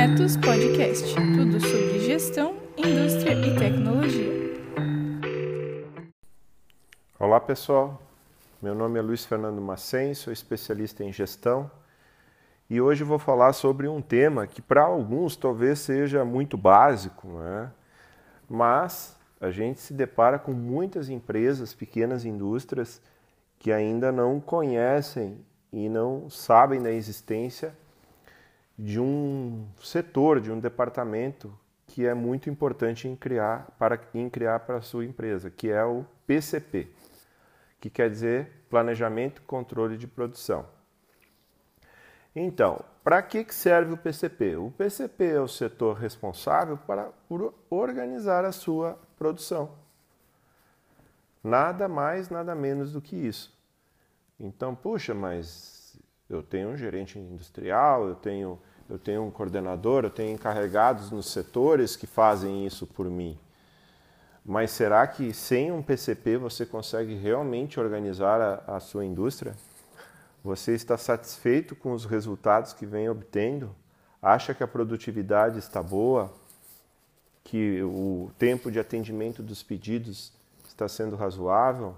Etos Podcast tudo sobre gestão, indústria e tecnologia. Olá pessoal, meu nome é Luiz Fernando Macen, sou especialista em gestão e hoje vou falar sobre um tema que para alguns talvez seja muito básico, né? mas a gente se depara com muitas empresas, pequenas indústrias que ainda não conhecem e não sabem da existência de um setor, de um departamento que é muito importante em criar para em criar para a sua empresa, que é o PCP, que quer dizer Planejamento e Controle de Produção. Então, para que serve o PCP? O PCP é o setor responsável para, organizar a sua produção. Nada mais, nada menos do que isso. Então, puxa, mas eu tenho um gerente industrial, eu tenho eu tenho um coordenador, eu tenho encarregados nos setores que fazem isso por mim. Mas será que sem um PCP você consegue realmente organizar a, a sua indústria? Você está satisfeito com os resultados que vem obtendo? Acha que a produtividade está boa? Que o tempo de atendimento dos pedidos está sendo razoável?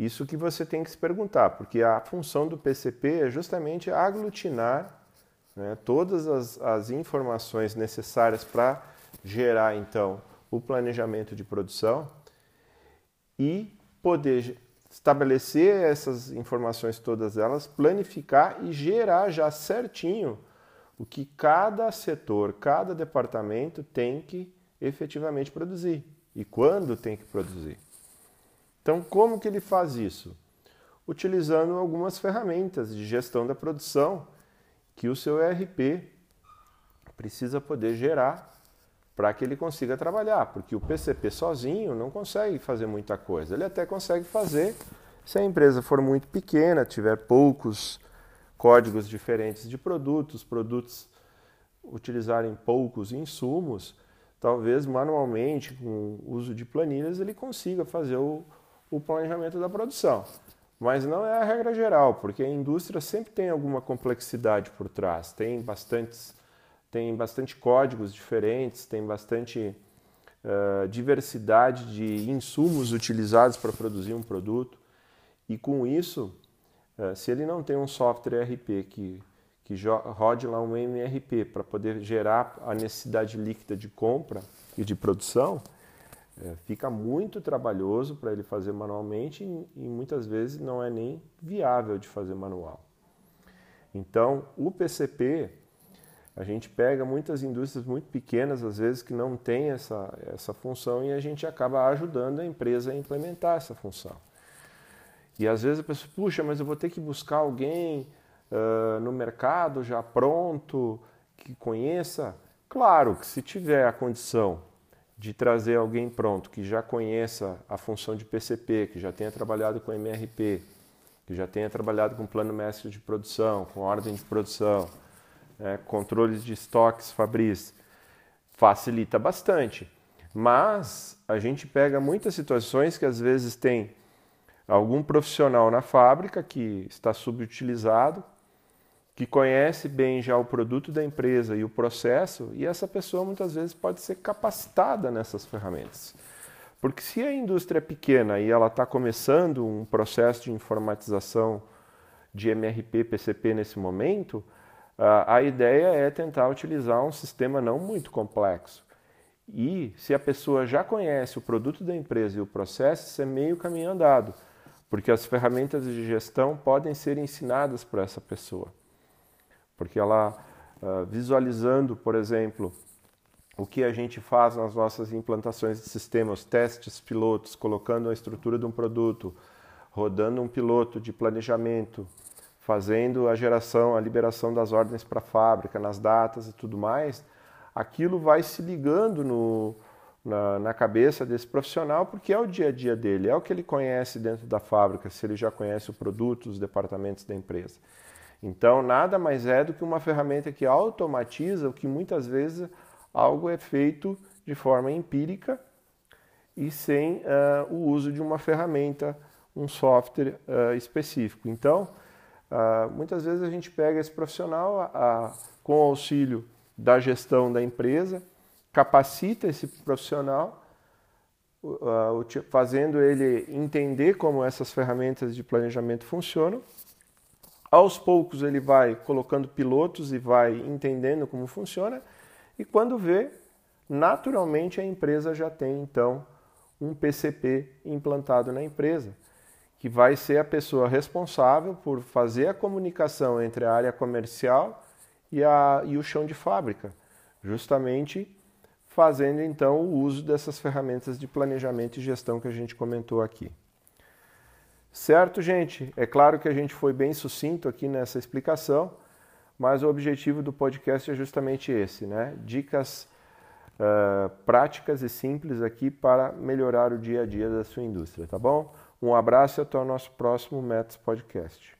Isso que você tem que se perguntar, porque a função do PCP é justamente aglutinar né, todas as, as informações necessárias para gerar então o planejamento de produção e poder estabelecer essas informações todas elas, planificar e gerar já certinho o que cada setor, cada departamento tem que efetivamente produzir e quando tem que produzir. Então, como que ele faz isso? Utilizando algumas ferramentas de gestão da produção que o seu ERP precisa poder gerar para que ele consiga trabalhar, porque o PCP sozinho não consegue fazer muita coisa. Ele até consegue fazer se a empresa for muito pequena, tiver poucos códigos diferentes de produtos, produtos utilizarem poucos insumos, talvez manualmente, com o uso de planilhas, ele consiga fazer o, o planejamento da produção. Mas não é a regra geral, porque a indústria sempre tem alguma complexidade por trás, tem bastantes, tem bastante códigos diferentes, tem bastante uh, diversidade de insumos utilizados para produzir um produto. E com isso, uh, se ele não tem um software ERP que, que rode lá um MRP para poder gerar a necessidade líquida de compra e de produção, é, fica muito trabalhoso para ele fazer manualmente e, e muitas vezes não é nem viável de fazer manual. Então, o PCP, a gente pega muitas indústrias muito pequenas, às vezes, que não têm essa, essa função e a gente acaba ajudando a empresa a implementar essa função. E às vezes a pessoa, puxa, mas eu vou ter que buscar alguém uh, no mercado já pronto, que conheça. Claro que se tiver a condição de trazer alguém pronto que já conheça a função de PCP, que já tenha trabalhado com MRP, que já tenha trabalhado com plano mestre de produção, com ordem de produção, né, controles de estoques Fabris, facilita bastante. Mas a gente pega muitas situações que às vezes tem algum profissional na fábrica que está subutilizado, que conhece bem já o produto da empresa e o processo, e essa pessoa muitas vezes pode ser capacitada nessas ferramentas. Porque se a indústria é pequena e ela está começando um processo de informatização de MRP, PCP nesse momento, a ideia é tentar utilizar um sistema não muito complexo. E se a pessoa já conhece o produto da empresa e o processo, isso é meio caminho andado, porque as ferramentas de gestão podem ser ensinadas por essa pessoa porque ela uh, visualizando, por exemplo, o que a gente faz nas nossas implantações de sistemas, testes pilotos, colocando a estrutura de um produto, rodando um piloto de planejamento, fazendo a geração, a liberação das ordens para a fábrica, nas datas e tudo mais, aquilo vai se ligando no, na, na, cabeça desse profissional, porque é o dia a dia dele, é o que ele conhece dentro da fábrica, se ele já conhece o produto, os departamentos da empresa. Então, nada mais é do que uma ferramenta que automatiza o que muitas vezes algo é feito de forma empírica e sem uh, o uso de uma ferramenta, um software uh, específico. Então, Uh, muitas vezes a gente pega esse profissional a, a, com auxílio da gestão da empresa, capacita esse profissional, uh, fazendo ele entender como essas ferramentas de planejamento funcionam. Aos poucos ele vai colocando pilotos e vai entendendo como funciona, e quando vê, naturalmente a empresa já tem então um PCP implantado na empresa que vai ser a pessoa responsável por fazer a comunicação entre a área comercial e, a, e o chão de fábrica, justamente fazendo então o uso dessas ferramentas de planejamento e gestão que a gente comentou aqui. Certo, gente? É claro que a gente foi bem sucinto aqui nessa explicação, mas o objetivo do podcast é justamente esse, né? Dicas uh, práticas e simples aqui para melhorar o dia a dia da sua indústria, tá bom? Um abraço e até o nosso próximo Metas Podcast.